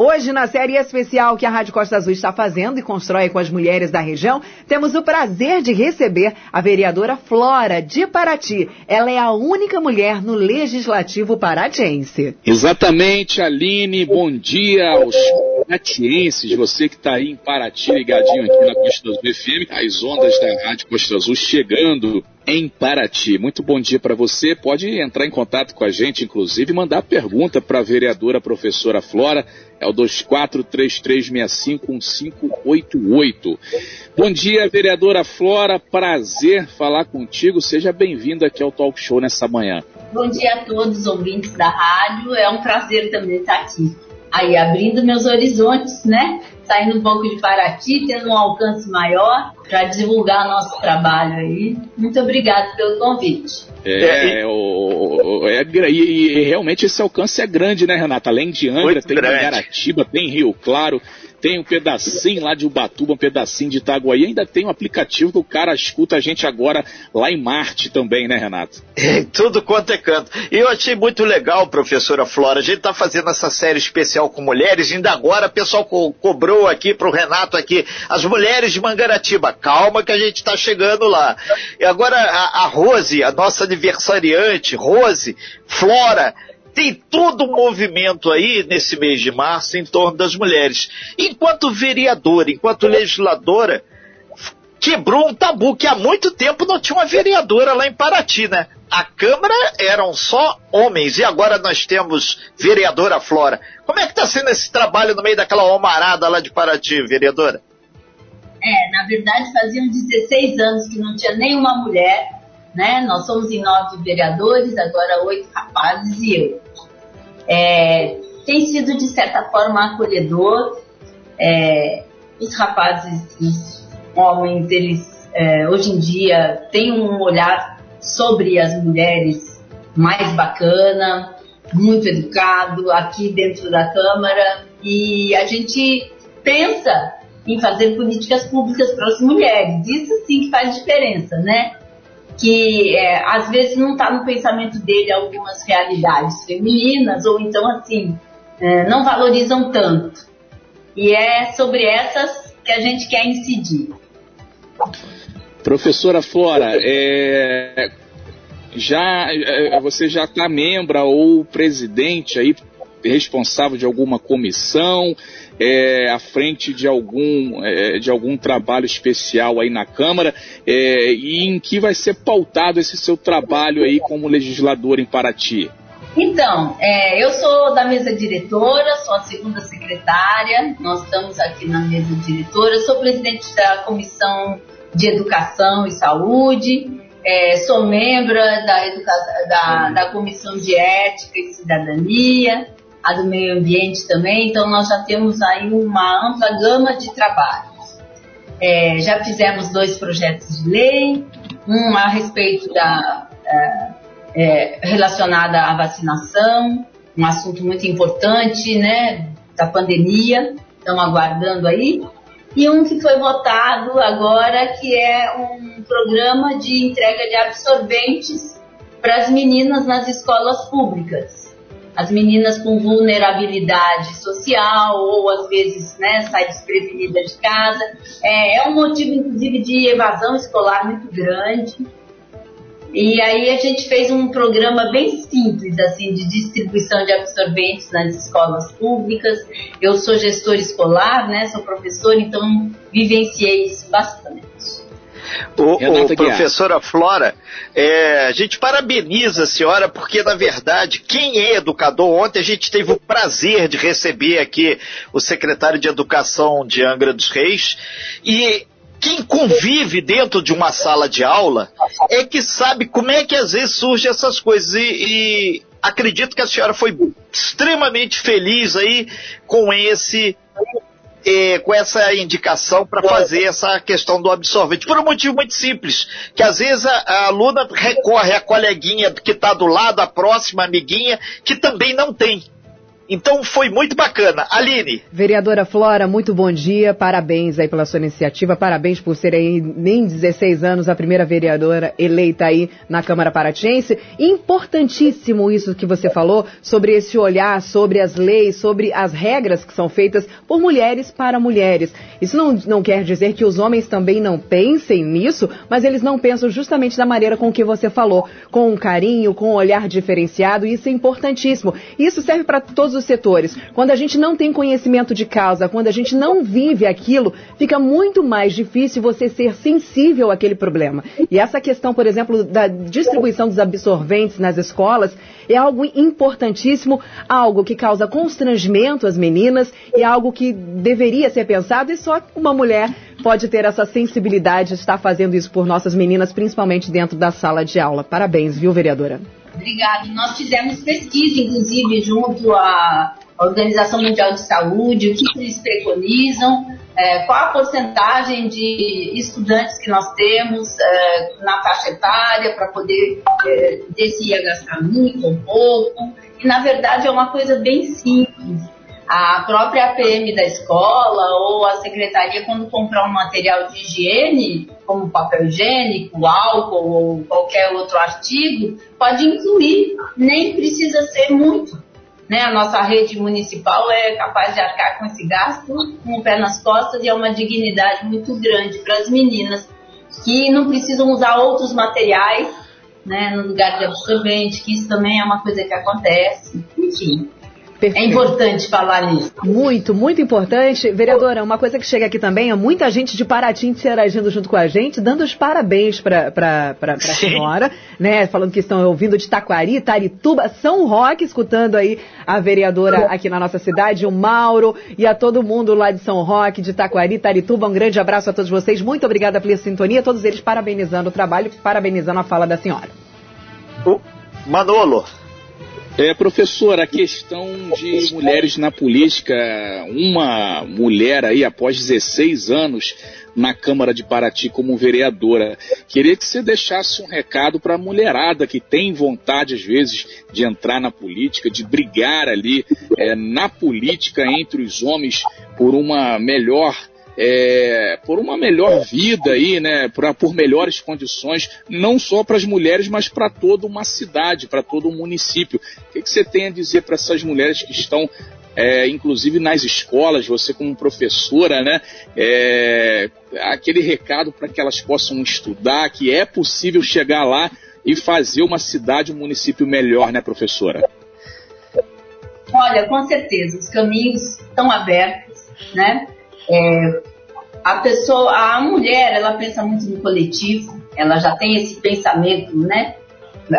Hoje, na série especial que a Rádio Costa Azul está fazendo e constrói com as mulheres da região, temos o prazer de receber a vereadora Flora de Paraty. Ela é a única mulher no Legislativo paratiense. Exatamente, Aline. Bom dia aos paratienses. Você que está aí em Paraty, ligadinho aqui na Costa Azul FM. As ondas da Rádio Costa Azul chegando em Paraty. Muito bom dia para você. Pode entrar em contato com a gente, inclusive, mandar pergunta para a vereadora professora Flora. É o 2433651588. Bom dia, vereadora Flora. Prazer falar contigo. Seja bem-vindo aqui ao Talk Show nessa manhã. Bom dia a todos os ouvintes da rádio. É um prazer também estar aqui. Aí, abrindo meus horizontes, né? Saindo um pouco de Paraty, tendo um alcance maior para divulgar nosso trabalho aí. Muito obrigada pelo convite. É, é, o, é, e, e, realmente esse alcance é grande, né, Renata? Além de Angra, Muito tem grande. Garatiba, tem Rio Claro, tem um pedacinho lá de Ubatuba, um pedacinho de Itaguaí, ainda tem um aplicativo que o cara escuta a gente agora lá em Marte também, né, Renato? Tudo quanto é canto. E eu achei muito legal, professora Flora, a gente tá fazendo essa série especial com mulheres, ainda agora o pessoal co cobrou aqui pro Renato aqui, as mulheres de Mangaratiba, calma que a gente tá chegando lá. E agora a, a Rose, a nossa aniversariante, Rose, Flora, tem todo um movimento aí nesse mês de março em torno das mulheres. Enquanto vereadora, enquanto legisladora, quebrou um tabu que há muito tempo não tinha uma vereadora lá em Paraty, né? A Câmara eram só homens e agora nós temos vereadora Flora. Como é que está sendo esse trabalho no meio daquela homarada lá de Paraty, vereadora? É, na verdade faziam 16 anos que não tinha nenhuma mulher, né? Nós somos em nove vereadores, agora oito rapazes e eu é, tem sido de certa forma acolhedor. É, os rapazes, os homens, eles é, hoje em dia têm um olhar sobre as mulheres mais bacana, muito educado aqui dentro da Câmara e a gente pensa em fazer políticas públicas para as mulheres. Isso sim que faz diferença, né? Que é, às vezes não está no pensamento dele algumas realidades femininas, ou então assim, é, não valorizam tanto. E é sobre essas que a gente quer incidir. Professora Flora, é, já é, você já está membra ou presidente aí responsável de alguma comissão, é, à frente de algum, é, de algum trabalho especial aí na Câmara, é, e em que vai ser pautado esse seu trabalho aí como legislador em Paraty? Então, é, eu sou da mesa diretora, sou a segunda secretária, nós estamos aqui na mesa diretora, sou presidente da Comissão de Educação e Saúde, é, sou membro da, da, da Comissão de Ética e Cidadania, a do meio ambiente também, então nós já temos aí uma ampla gama de trabalhos. É, já fizemos dois projetos de lei, um a respeito da é, é, relacionada à vacinação, um assunto muito importante, né, da pandemia, estão aguardando aí, e um que foi votado agora, que é um programa de entrega de absorventes para as meninas nas escolas públicas as meninas com vulnerabilidade social ou às vezes né, sai desprevenida de casa. É, é um motivo, inclusive, de evasão escolar muito grande. E aí a gente fez um programa bem simples, assim, de distribuição de absorventes nas escolas públicas. Eu sou gestor escolar, né, sou professor, então vivenciei isso bastante. O, o professora Flora, é, a gente parabeniza a senhora porque, na verdade, quem é educador, ontem a gente teve o prazer de receber aqui o secretário de Educação de Angra dos Reis e quem convive dentro de uma sala de aula é que sabe como é que às vezes surgem essas coisas e, e acredito que a senhora foi extremamente feliz aí com esse é, com essa indicação para fazer essa questão do absorvente. Por um motivo muito simples, que às vezes a, a aluna recorre à coleguinha que está do lado, a próxima amiguinha, que também não tem. Então foi muito bacana. Aline. Vereadora Flora, muito bom dia. Parabéns aí pela sua iniciativa. Parabéns por ser aí nem 16 anos a primeira vereadora eleita aí na Câmara Paratiense. Importantíssimo isso que você falou sobre esse olhar, sobre as leis, sobre as regras que são feitas por mulheres para mulheres. Isso não, não quer dizer que os homens também não pensem nisso, mas eles não pensam justamente da maneira com que você falou, com um carinho, com um olhar diferenciado. Isso é importantíssimo. Isso serve para todos os setores. Quando a gente não tem conhecimento de causa, quando a gente não vive aquilo, fica muito mais difícil você ser sensível àquele problema. E essa questão, por exemplo, da distribuição dos absorventes nas escolas é algo importantíssimo, algo que causa constrangimento às meninas e algo que deveria ser pensado e só uma mulher pode ter essa sensibilidade de estar fazendo isso por nossas meninas, principalmente dentro da sala de aula. Parabéns, viu, vereadora? Obrigada. Nós fizemos pesquisa, inclusive, junto à Organização Mundial de Saúde, o que eles preconizam, é, qual a porcentagem de estudantes que nós temos é, na faixa etária para poder é, ia gastar muito ou pouco. E, na verdade, é uma coisa bem simples a própria PM da escola ou a secretaria, quando comprar um material de higiene, como papel higiênico, álcool ou qualquer outro artigo, pode incluir, nem precisa ser muito. Né? A nossa rede municipal é capaz de arcar com esse gasto com o pé nas costas e é uma dignidade muito grande para as meninas que não precisam usar outros materiais né, no lugar de absorvente, que isso também é uma coisa que acontece. Enfim, Perfeito. É importante falar nisso. Muito, muito importante. Vereadora, uma coisa que chega aqui também é muita gente de Paraty interagindo junto com a gente, dando os parabéns para a senhora, né? Falando que estão ouvindo de Taquari, Tarituba, São Roque, escutando aí a vereadora aqui na nossa cidade, o Mauro e a todo mundo lá de São Roque, de Taquari, Tarituba. Um grande abraço a todos vocês. Muito obrigada pela sintonia. Todos eles parabenizando o trabalho, parabenizando a fala da senhora. O Manolo, é, professor, a questão de mulheres na política, uma mulher aí após 16 anos na Câmara de Paraty como vereadora. Queria que você deixasse um recado para a mulherada que tem vontade, às vezes, de entrar na política, de brigar ali é, na política entre os homens por uma melhor é, por uma melhor vida aí, né, pra, por melhores condições, não só para as mulheres, mas para toda uma cidade, para todo um município. O que, que você tem a dizer para essas mulheres que estão é, inclusive nas escolas, você como professora, né, é, aquele recado para que elas possam estudar, que é possível chegar lá e fazer uma cidade, um município melhor, né, professora? Olha, com certeza, os caminhos estão abertos, né? É, a pessoa, a mulher, ela pensa muito no coletivo, ela já tem esse pensamento, né,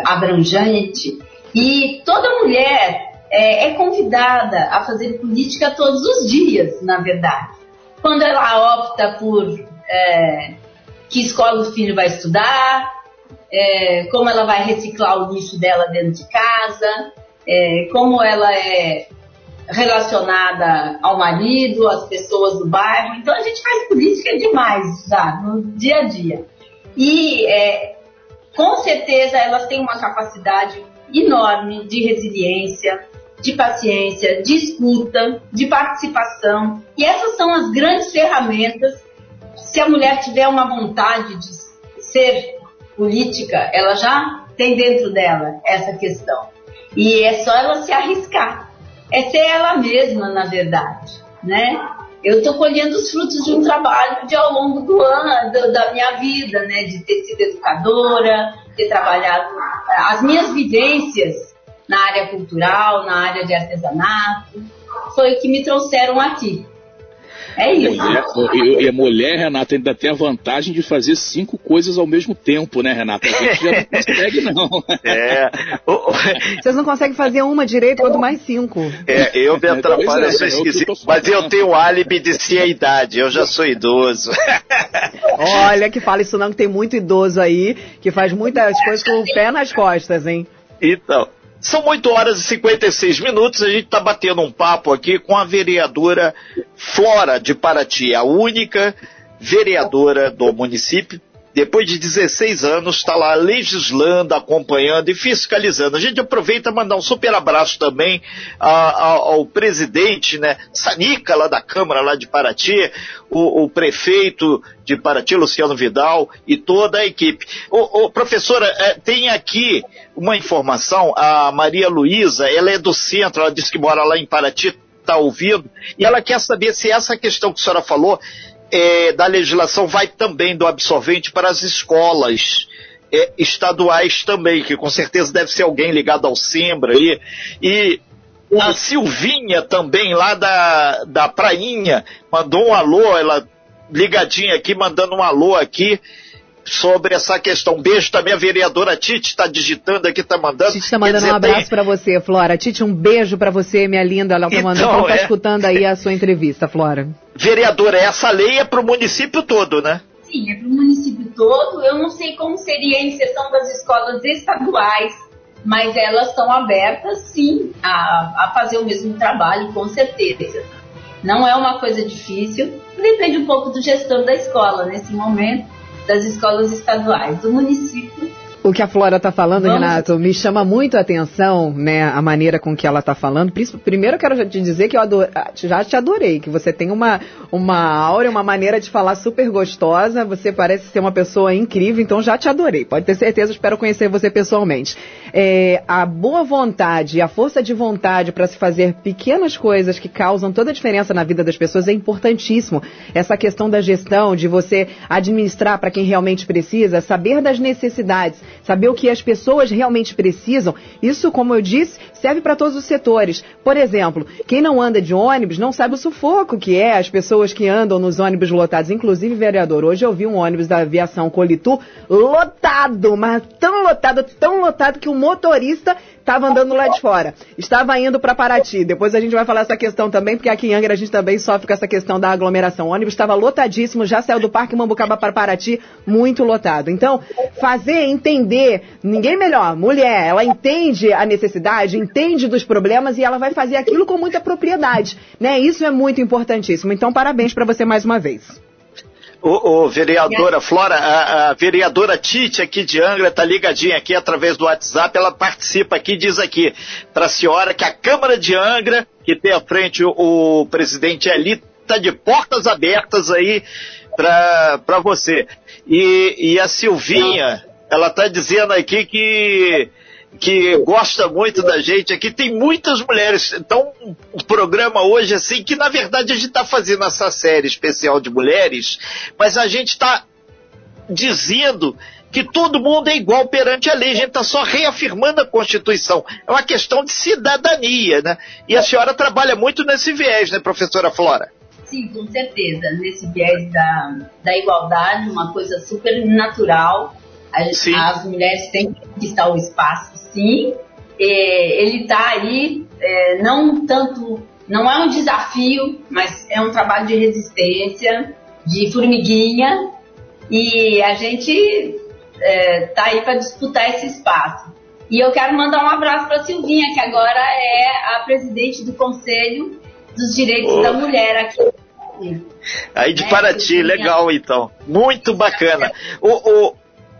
abrangente, e toda mulher é, é convidada a fazer política todos os dias, na verdade. Quando ela opta por é, que escola o filho vai estudar, é, como ela vai reciclar o lixo dela dentro de casa, é, como ela é relacionada ao marido, às pessoas do bairro. Então a gente faz política demais já no dia a dia. E é, com certeza elas têm uma capacidade enorme de resiliência, de paciência, de escuta, de participação. E essas são as grandes ferramentas. Se a mulher tiver uma vontade de ser política, ela já tem dentro dela essa questão. E é só ela se arriscar é ser ela mesma, na verdade, né? Eu estou colhendo os frutos de um trabalho de ao longo do ano, do, da minha vida, né? De ter sido educadora, ter trabalhado as minhas vivências na área cultural, na área de artesanato, foi o que me trouxeram aqui. É isso. Mulher, e, a mulher, Renata, ainda tem a vantagem de fazer cinco coisas ao mesmo tempo, né, Renata? A gente já não consegue, não. É. Vocês não conseguem fazer uma direito, quanto mais cinco. É, eu me atrapalho, é, eu sou é, esquisito. Mas eu tenho o álibi de ser a idade, eu já sou idoso. Olha, que fala isso não, que tem muito idoso aí, que faz muitas coisas com o pé nas costas, hein? Então, são 8 horas e 56 minutos. A gente está batendo um papo aqui com a vereadora Flora de Paraty, a única vereadora do município depois de 16 anos, está lá legislando, acompanhando e fiscalizando. A gente aproveita mandar um super abraço também a, a, ao presidente, né, Sanica, lá da Câmara, lá de Paraty, o, o, prefeito de Paraty, Luciano Vidal, e toda a equipe. O, o professora, é, tem aqui uma informação, a Maria Luísa, ela é do centro, ela disse que mora lá em Paraty, está ouvindo, e ela quer saber se essa questão que a senhora falou é, da legislação vai também do absorvente para as escolas é, estaduais também, que com certeza deve ser alguém ligado ao Sembra aí. E a Silvinha também, lá da, da Prainha, mandou um alô, ela ligadinha aqui, mandando um alô aqui sobre essa questão. Um beijo também a vereadora Tite, está digitando aqui, está mandando. Tite está mandando dizer, um abraço tem... para você, Flora. Tite, um beijo para você, minha linda. Ela está mandando, então, tá é... escutando aí a sua entrevista, Flora. Vereadora, essa lei é para o município todo, né? Sim, é para o município todo. Eu não sei como seria a inserção das escolas estaduais, mas elas estão abertas, sim, a, a fazer o mesmo trabalho, com certeza. Não é uma coisa difícil, depende um pouco do gestor da escola nesse momento das escolas estaduais do município o que a Flora está falando, Vamos. Renato, me chama muito a atenção, né, a maneira com que ela está falando. Primeiro, eu quero te dizer que eu adoro, ah, já te adorei, que você tem uma, uma aura, uma maneira de falar super gostosa. Você parece ser uma pessoa incrível, então já te adorei. Pode ter certeza, espero conhecer você pessoalmente. É, a boa vontade, a força de vontade para se fazer pequenas coisas que causam toda a diferença na vida das pessoas é importantíssimo. Essa questão da gestão, de você administrar para quem realmente precisa, saber das necessidades saber o que as pessoas realmente precisam. Isso, como eu disse, serve para todos os setores. Por exemplo, quem não anda de ônibus não sabe o sufoco que é as pessoas que andam nos ônibus lotados. Inclusive, vereador, hoje eu vi um ônibus da aviação Colitu lotado, mas tão lotado, tão lotado que o motorista estava andando lá de fora. Estava indo para Paraty. Depois a gente vai falar essa questão também, porque aqui em Angra a gente também sofre com essa questão da aglomeração. O ônibus estava lotadíssimo, já saiu do Parque Mambucaba para Paraty, muito lotado. Então, fazer entender, ninguém melhor, mulher, ela entende a necessidade, entende dos problemas e ela vai fazer aquilo com muita propriedade, né? Isso é muito importantíssimo. Então, parabéns para você mais uma vez. Ô, ô, vereadora Flora, a, a, vereadora Tite aqui de Angra está ligadinha aqui através do WhatsApp, ela participa aqui diz aqui para a senhora que a Câmara de Angra, que tem à frente o, o presidente ali, está de portas abertas aí para você. E, e a Silvinha, ela está dizendo aqui que que gosta muito da gente aqui. Tem muitas mulheres. Então, o programa hoje, assim, que na verdade a gente está fazendo essa série especial de mulheres, mas a gente está dizendo que todo mundo é igual perante a lei. A gente está só reafirmando a Constituição. É uma questão de cidadania, né? E a senhora trabalha muito nesse viés, né, professora Flora? Sim, com certeza. Nesse viés da, da igualdade, uma coisa super natural. As mulheres têm que conquistar o espaço sim. É, ele está aí, é, não tanto, não é um desafio, mas é um trabalho de resistência, de formiguinha, e a gente está é, tá aí para disputar esse espaço. E eu quero mandar um abraço para a Silvinha, que agora é a presidente do Conselho dos Direitos oh. da Mulher aqui. Aí de é, Paraty, legal então. Muito bacana. O, o,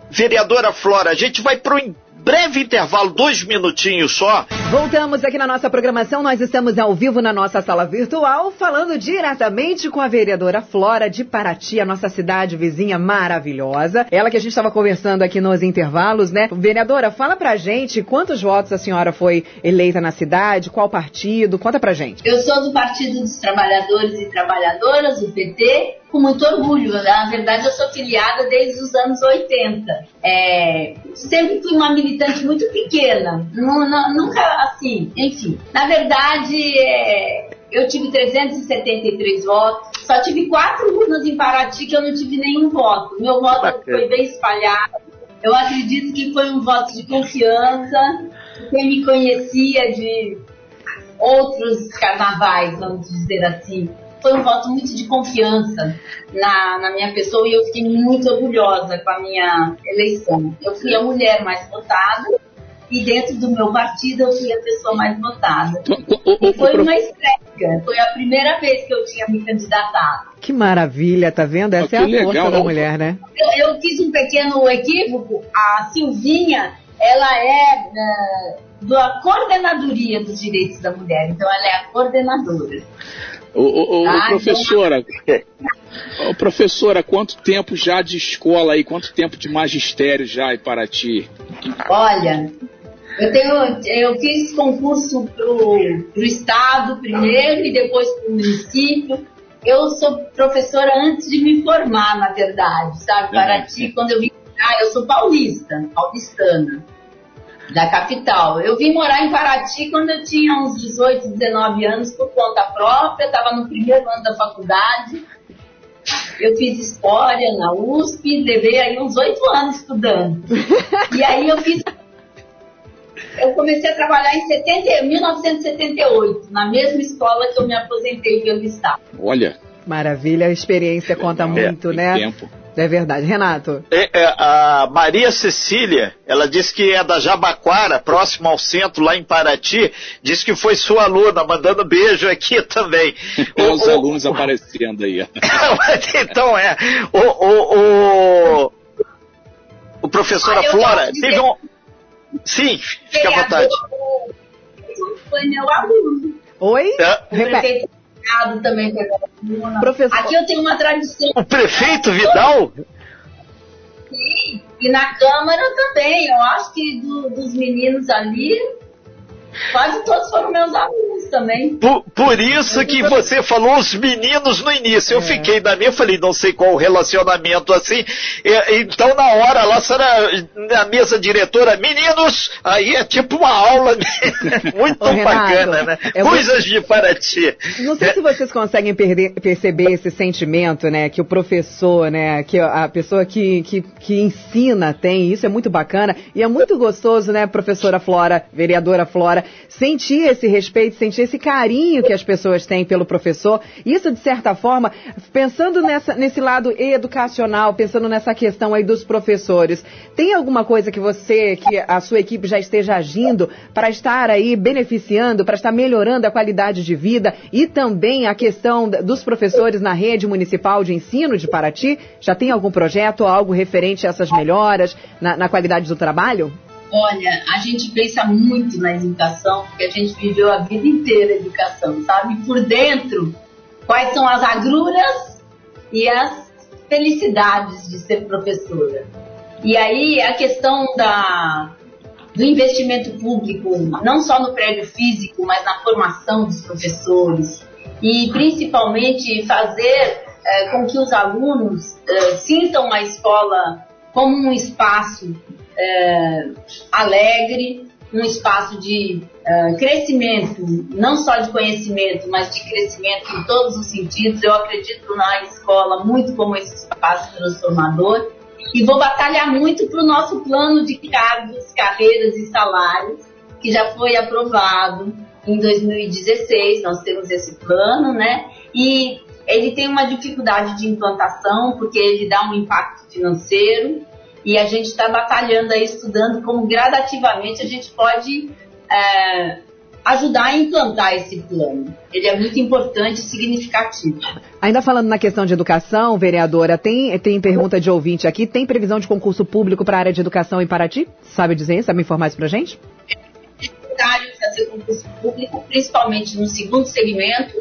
vereadora Flora, a gente vai para o breve intervalo, dois minutinhos só. Voltamos aqui na nossa programação. Nós estamos ao vivo na nossa sala virtual, falando diretamente com a vereadora Flora de Paraty, a nossa cidade vizinha maravilhosa. Ela que a gente estava conversando aqui nos intervalos, né? Vereadora, fala pra gente quantos votos a senhora foi eleita na cidade, qual partido? Conta pra gente. Eu sou do Partido dos Trabalhadores e Trabalhadoras, o PT, com muito orgulho. Na verdade, eu sou filiada desde os anos 80. É, sempre fui uma militante muito pequena, nunca assim, enfim. Na verdade, é, eu tive 373 votos, só tive quatro urnas em Paraty que eu não tive nenhum voto. Meu voto Bacana. foi bem espalhado. Eu acredito que foi um voto de confiança. Quem me conhecia de outros carnavais, vamos dizer assim, foi um voto muito de confiança na, na minha pessoa e eu fiquei muito orgulhosa com a minha eleição. Eu fui a mulher mais votada e dentro do meu partido eu fui a pessoa mais votada. E foi uma estreia, foi a primeira vez que eu tinha me candidatado. Que maravilha, tá vendo? Essa é a legal. força da mulher, né? Eu, eu, fiz um pequeno equívoco, a Silvinha, ela é uh, da coordenadoria dos direitos da mulher, então ela é a coordenadora. Ô, ô, ô ah, professora, então... ô, professora, quanto tempo já de escola aí, quanto tempo de magistério já em Paraty? Olha, eu, tenho, eu fiz concurso para o Estado primeiro e depois para o município. Eu sou professora antes de me formar, na verdade, sabe? Paraty, quando eu vim. Ah, eu sou paulista, paulistana, da capital. Eu vim morar em Paraty quando eu tinha uns 18, 19 anos por conta própria, estava no primeiro ano da faculdade. Eu fiz história na USP, levei aí uns oito anos estudando. E aí eu fiz eu comecei a trabalhar em 70, 1978, na mesma escola que eu me aposentei pelo Estado. Olha. Maravilha, a experiência conta é, muito, né? Tempo. É verdade. Renato. É, é, a Maria Cecília, ela disse que é da Jabaquara, próximo ao centro, lá em Paraty. Disse que foi sua aluna, mandando beijo aqui também. o, os o, alunos o, aparecendo aí. então é. O, o, o, o professora ah, Flora teve um. Sim, fica à vontade. Foi meu aluno. Oi? É. Repete. Também Professor... Aqui eu tenho uma tradição. O prefeito Vidal? Sim, e na Câmara também. Eu acho que do, dos meninos ali, Quase todos foram meus alunos também. Por, por isso que você falou os meninos no início. Eu é. fiquei da minha, falei, não sei qual o relacionamento assim. E, então, na hora lá, será na mesa diretora, meninos, aí é tipo uma aula muito Ô, bacana, né? É Coisas muito... de Paraty. Não sei é. se vocês conseguem perder, perceber esse sentimento, né? Que o professor, né? Que a pessoa que, que, que ensina tem. Isso é muito bacana. E é muito gostoso, né, professora Flora, vereadora Flora, sentir esse respeito, sentir esse carinho que as pessoas têm pelo professor. Isso, de certa forma, pensando nessa, nesse lado educacional, pensando nessa questão aí dos professores, tem alguma coisa que você, que a sua equipe já esteja agindo para estar aí beneficiando, para estar melhorando a qualidade de vida e também a questão dos professores na rede municipal de ensino de Paraty? Já tem algum projeto algo referente a essas melhoras na, na qualidade do trabalho? Olha, a gente pensa muito na educação, porque a gente viveu a vida inteira a educação, sabe? Por dentro, quais são as agruras e as felicidades de ser professora. E aí a questão da, do investimento público, não só no prédio físico, mas na formação dos professores, e principalmente fazer é, com que os alunos é, sintam a escola como um espaço é, alegre, um espaço de é, crescimento, não só de conhecimento, mas de crescimento em todos os sentidos. Eu acredito na escola muito como esse espaço transformador e vou batalhar muito para o nosso plano de cargos, carreiras e salários, que já foi aprovado em 2016. Nós temos esse plano, né? E ele tem uma dificuldade de implantação, porque ele dá um impacto financeiro e a gente está batalhando aí, estudando como gradativamente a gente pode é, ajudar a implantar esse plano. Ele é muito importante e significativo. Ainda falando na questão de educação, vereadora, tem, tem pergunta de ouvinte aqui, tem previsão de concurso público para a área de educação em Paraty? Sabe dizer, sabe informar isso para a gente? É necessário fazer concurso público, principalmente no segundo segmento,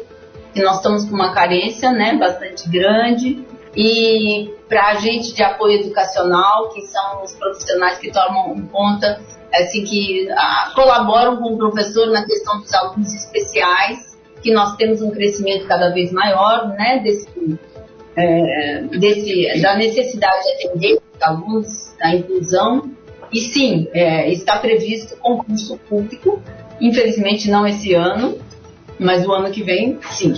que nós estamos com uma carência né, bastante grande e para agente de apoio educacional, que são os profissionais que tomam conta, assim, que ah, colaboram com o professor na questão dos alunos especiais, que nós temos um crescimento cada vez maior, né, desse, é, desse, da necessidade de atender os alunos, a inclusão, e sim, é, está previsto concurso público, infelizmente não esse ano, mas o ano que vem, sim.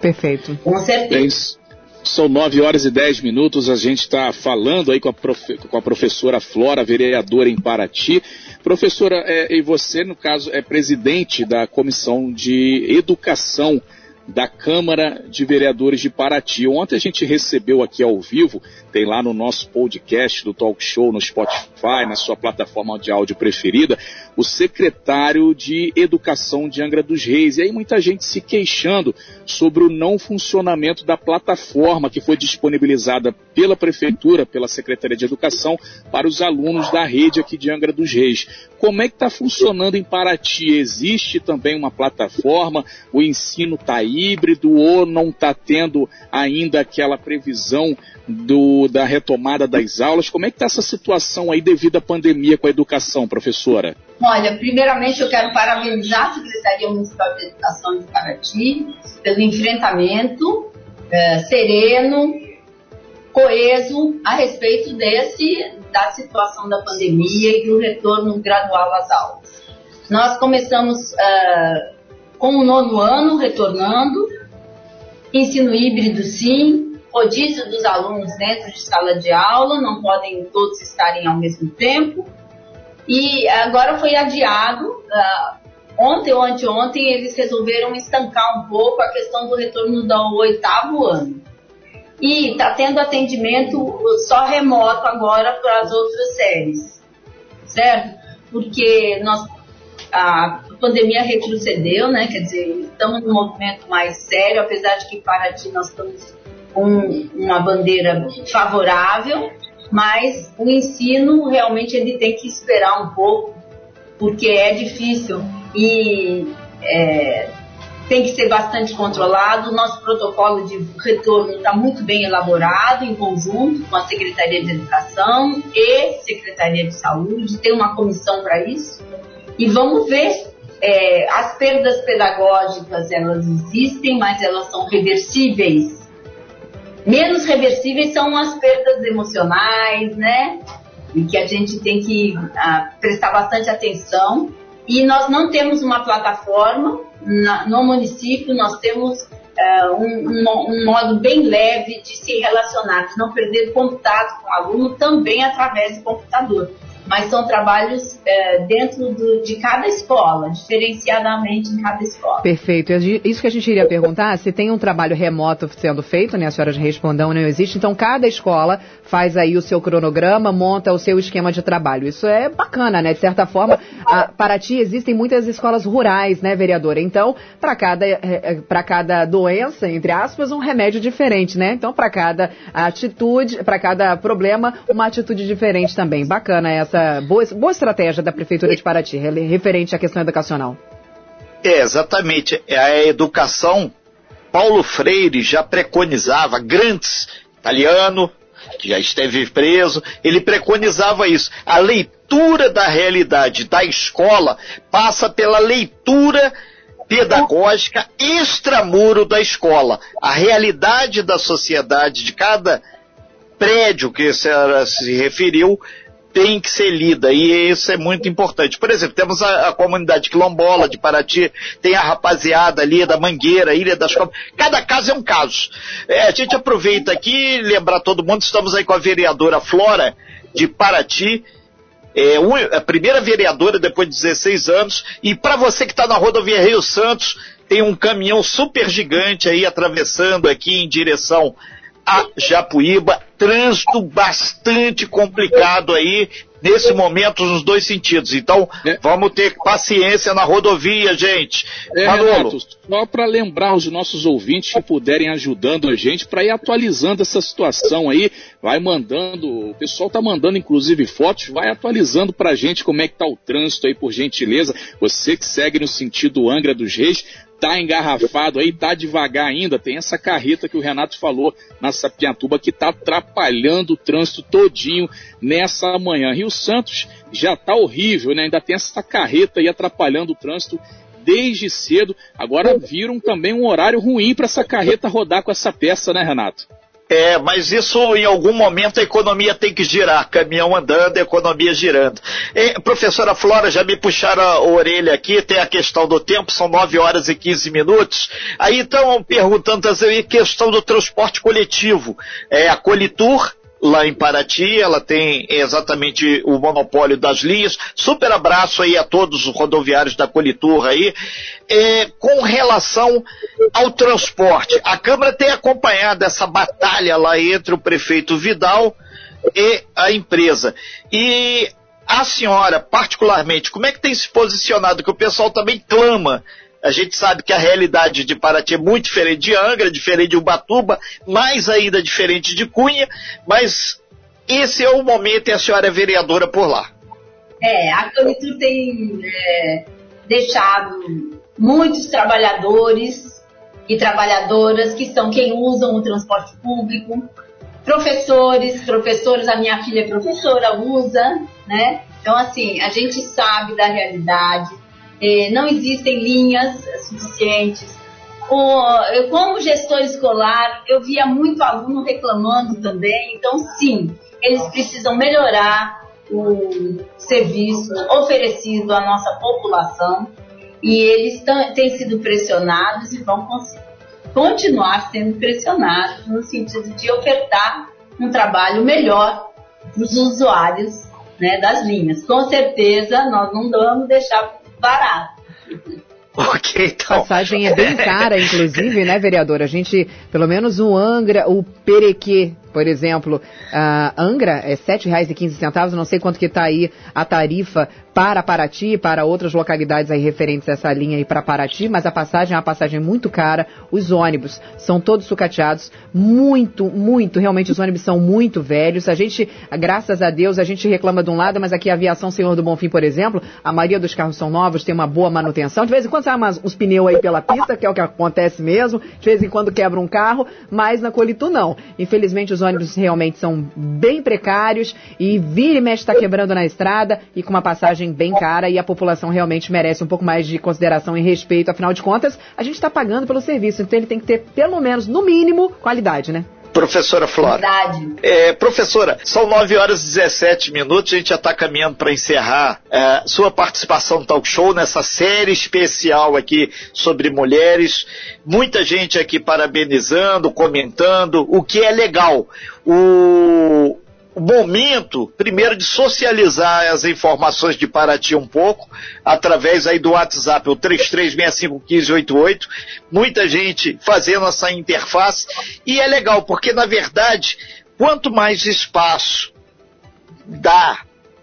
Perfeito. Com certeza. São 9 horas e 10 minutos, a gente está falando aí com a, profe com a, professora Flora, vereadora em Paraty. Professora, é, e você, no caso, é presidente da Comissão de Educação da Câmara de Vereadores de Paraty. Ontem a gente recebeu aqui ao vivo, tem lá no nosso podcast do Talk Show, no Spotify, na sua plataforma de áudio preferida, o secretário de Educação de Angra dos Reis. E aí muita gente se queixando sobre o não funcionamento da plataforma que foi disponibilizada pela Prefeitura, pela Secretaria de Educação, para os alunos da rede aqui de Angra dos Reis. Como é que está funcionando em Paraty? Existe também uma plataforma? O ensino está híbrido ou não está tendo ainda aquela previsão do, da retomada das aulas? Como é que está essa situação aí devido à pandemia com a educação, professora? Olha, primeiramente eu quero parabenizar a Secretaria Municipal de Educação de Paraty pelo enfrentamento é, sereno, coeso a respeito desse da situação da pandemia e do retorno gradual às aulas. Nós começamos uh, com o nono ano retornando, ensino híbrido sim, rodízio dos alunos dentro de sala de aula, não podem todos estarem ao mesmo tempo. E agora foi adiado, uh, ontem ou anteontem eles resolveram estancar um pouco a questão do retorno do oitavo ano. E está tendo atendimento só remoto agora para as outras séries, certo? Porque nós, a pandemia retrocedeu, né? Quer dizer, estamos num movimento mais sério, apesar de que para ti nós estamos com uma bandeira favorável, mas o ensino realmente ele tem que esperar um pouco, porque é difícil e é, tem que ser bastante controlado. Nosso protocolo de retorno está muito bem elaborado, em conjunto com a Secretaria de Educação e Secretaria de Saúde, tem uma comissão para isso. E vamos ver, é, as perdas pedagógicas elas existem, mas elas são reversíveis. Menos reversíveis são as perdas emocionais, né? E que a gente tem que ah, prestar bastante atenção. E nós não temos uma plataforma na, no município, nós temos uh, um, um, um, modo bem leve de se relacionar, de não perder contato com o aluno também através do computador mas são trabalhos é, dentro do, de cada escola, diferenciadamente em cada escola. Perfeito. Isso que a gente iria perguntar, se tem um trabalho remoto sendo feito, né? A senhora já respondeu, não existe. Então, cada escola faz aí o seu cronograma, monta o seu esquema de trabalho. Isso é bacana, né? De certa forma, a, para ti existem muitas escolas rurais, né, vereadora? Então, para cada, é, é, para cada doença, entre aspas, um remédio diferente, né? Então, para cada atitude, para cada problema, uma atitude diferente também. Bacana essa essa boa, boa estratégia da Prefeitura de Paraty, referente à questão educacional. É, exatamente. É a educação, Paulo Freire já preconizava, Grantes, italiano, que já esteve preso, ele preconizava isso. A leitura da realidade da escola passa pela leitura pedagógica extramuro da escola. A realidade da sociedade de cada prédio que a senhora se referiu tem que ser lida e isso é muito importante. Por exemplo, temos a, a comunidade quilombola de Paraty, tem a rapaziada ali da Mangueira, Ilha das Cobras. Cada caso é um caso. É, a gente aproveita aqui lembrar todo mundo, estamos aí com a vereadora Flora de Paraty, é, a primeira vereadora depois de 16 anos, e para você que está na rodovia Rio Santos, tem um caminhão super gigante aí atravessando aqui em direção a Japuíba, trânsito bastante complicado aí nesse momento nos dois sentidos. Então, é. vamos ter paciência na rodovia, gente. É, Renato, só para lembrar os nossos ouvintes que puderem ajudando a gente para ir atualizando essa situação aí, vai mandando, o pessoal tá mandando inclusive fotos, vai atualizando para a gente como é que tá o trânsito aí, por gentileza. Você que segue no sentido Angra dos Reis, tá engarrafado aí, tá devagar ainda. Tem essa carreta que o Renato falou na Sapiatuba que tá atrapalhando o trânsito todinho nessa manhã. Rio Santos já tá horrível, né? Ainda tem essa carreta aí atrapalhando o trânsito desde cedo. Agora viram também um horário ruim para essa carreta rodar com essa peça, né, Renato? É, mas isso em algum momento a economia tem que girar, caminhão andando, economia girando. E, professora Flora, já me puxaram a orelha aqui, tem a questão do tempo, são 9 horas e 15 minutos. Aí estão perguntando a questão do transporte coletivo. É, a Colitur lá em Paraty, ela tem exatamente o monopólio das linhas. Super abraço aí a todos os rodoviários da Coliturra aí. É, com relação ao transporte, a Câmara tem acompanhado essa batalha lá entre o prefeito Vidal e a empresa. E a senhora, particularmente, como é que tem se posicionado? Que o pessoal também clama a gente sabe que a realidade de Paraty é muito diferente de Angra, diferente de Ubatuba, mais ainda diferente de Cunha, mas esse é o momento e a senhora é vereadora por lá. É, a Canitur tem é, deixado muitos trabalhadores e trabalhadoras que são quem usam o transporte público, professores, professores, a minha filha é professora, usa, né? Então, assim, a gente sabe da realidade, é, não existem linhas suficientes. O, como gestor escolar, eu via muito aluno reclamando também, então sim, eles precisam melhorar o serviço oferecido à nossa população e eles têm sido pressionados e vão continuar sendo pressionados no sentido de ofertar um trabalho melhor para os usuários né, das linhas. Com certeza, nós não vamos deixar barato. Ok, então. A passagem é bem cara, inclusive, né, vereador? A gente, pelo menos o Angra, o Perequê, por exemplo, Angra é R$ 7,15, não sei quanto que está aí a tarifa para Paraty e para outras localidades aí referentes a essa linha aí para Paraty, mas a passagem é uma passagem muito cara. Os ônibus são todos sucateados, muito, muito, realmente os ônibus são muito velhos. A gente, graças a Deus, a gente reclama de um lado, mas aqui a aviação Senhor do Bonfim, por exemplo, a maioria dos carros são novos, tem uma boa manutenção. De vez em quando sai umas, uns pneus aí pela pista, que é o que acontece mesmo. De vez em quando quebra um carro, mas na Colitu não. Infelizmente os ônibus realmente são bem precários e vira e mexe está quebrando na estrada e com uma passagem bem cara e a população realmente merece um pouco mais de consideração e respeito. Afinal de contas, a gente está pagando pelo serviço, então ele tem que ter pelo menos, no mínimo, qualidade, né? Professora Flora. Verdade. É, professora, são 9 horas e 17 minutos, a gente já está caminhando para encerrar é, sua participação no talk show nessa série especial aqui sobre mulheres. Muita gente aqui parabenizando, comentando, o que é legal. O, o momento, primeiro, de socializar as informações de Paraty um pouco, através aí do WhatsApp, o 33651588, muita gente fazendo essa interface, e é legal, porque na verdade, quanto mais espaço dá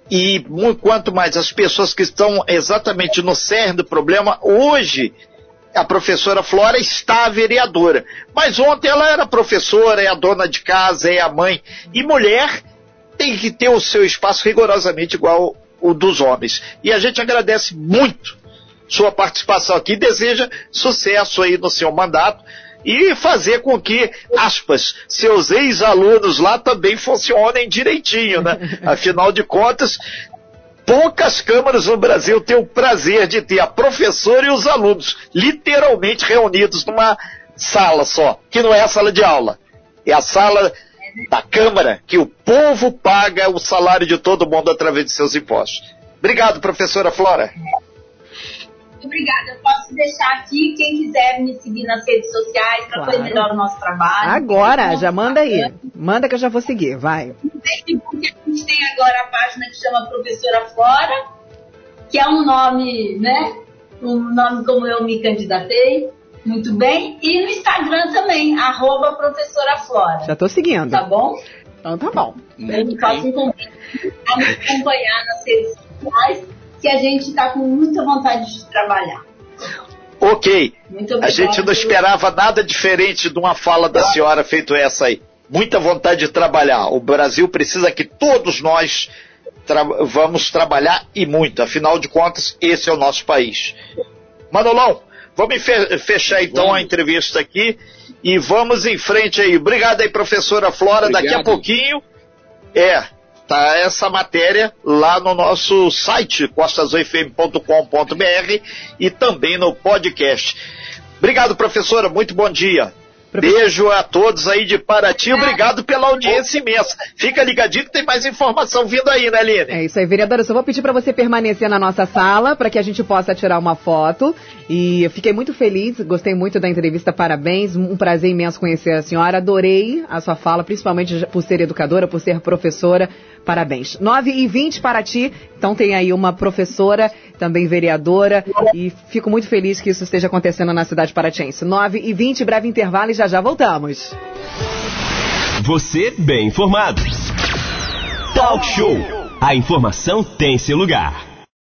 e quanto mais as pessoas que estão exatamente no cerne do problema, hoje a professora Flora está vereadora. Mas ontem ela era professora, é a dona de casa, é a mãe. E mulher tem que ter o seu espaço rigorosamente igual o dos homens. E a gente agradece muito sua participação aqui, deseja sucesso aí no seu mandato e fazer com que, aspas, seus ex-alunos lá também funcionem direitinho, né? Afinal de contas, poucas câmaras no Brasil têm o prazer de ter a professora e os alunos literalmente reunidos numa sala só, que não é a sala de aula, é a sala da Câmara que o povo paga o salário de todo mundo através de seus impostos. Obrigado, professora Flora. Obrigada. Eu posso deixar aqui quem quiser me seguir nas redes sociais para claro. melhor o nosso trabalho. Agora, já manda aí. Manda que eu já vou seguir, vai. No Facebook a gente tem agora a página que chama Professora Flora, que é um nome, né? Um nome como eu me candidatei. Muito bem. E no Instagram também, arroba professora Flora. Já tô seguindo. Tá bom? Então tá bom. Muito possam acompanhar nas redes sociais, que a gente está com muita vontade de trabalhar. Ok. a gente não esperava nada diferente de uma fala da senhora feito essa aí. Muita vontade de trabalhar. O Brasil precisa que todos nós tra vamos trabalhar e muito. Afinal de contas, esse é o nosso país. Manolão, Vamos fechar então a entrevista aqui e vamos em frente aí. Obrigado aí, professora Flora. Obrigado. Daqui a pouquinho, é, tá essa matéria lá no nosso site, costazoifm.com.br e também no podcast. Obrigado, professora. Muito bom dia. Beijo a todos aí de Paraty, obrigado pela audiência imensa. Fica ligadinho que tem mais informação vindo aí, né, Line? É isso aí, vereadora. Eu só vou pedir para você permanecer na nossa sala para que a gente possa tirar uma foto. E eu fiquei muito feliz, gostei muito da entrevista, parabéns. Um prazer imenso conhecer a senhora. Adorei a sua fala, principalmente por ser educadora, por ser professora. Parabéns. 9 e 20 para ti. Então tem aí uma professora, também vereadora, e fico muito feliz que isso esteja acontecendo na cidade paratiense. 9 e 20, breve intervalo e já já voltamos. Você bem informado. Talk Show. A informação tem seu lugar.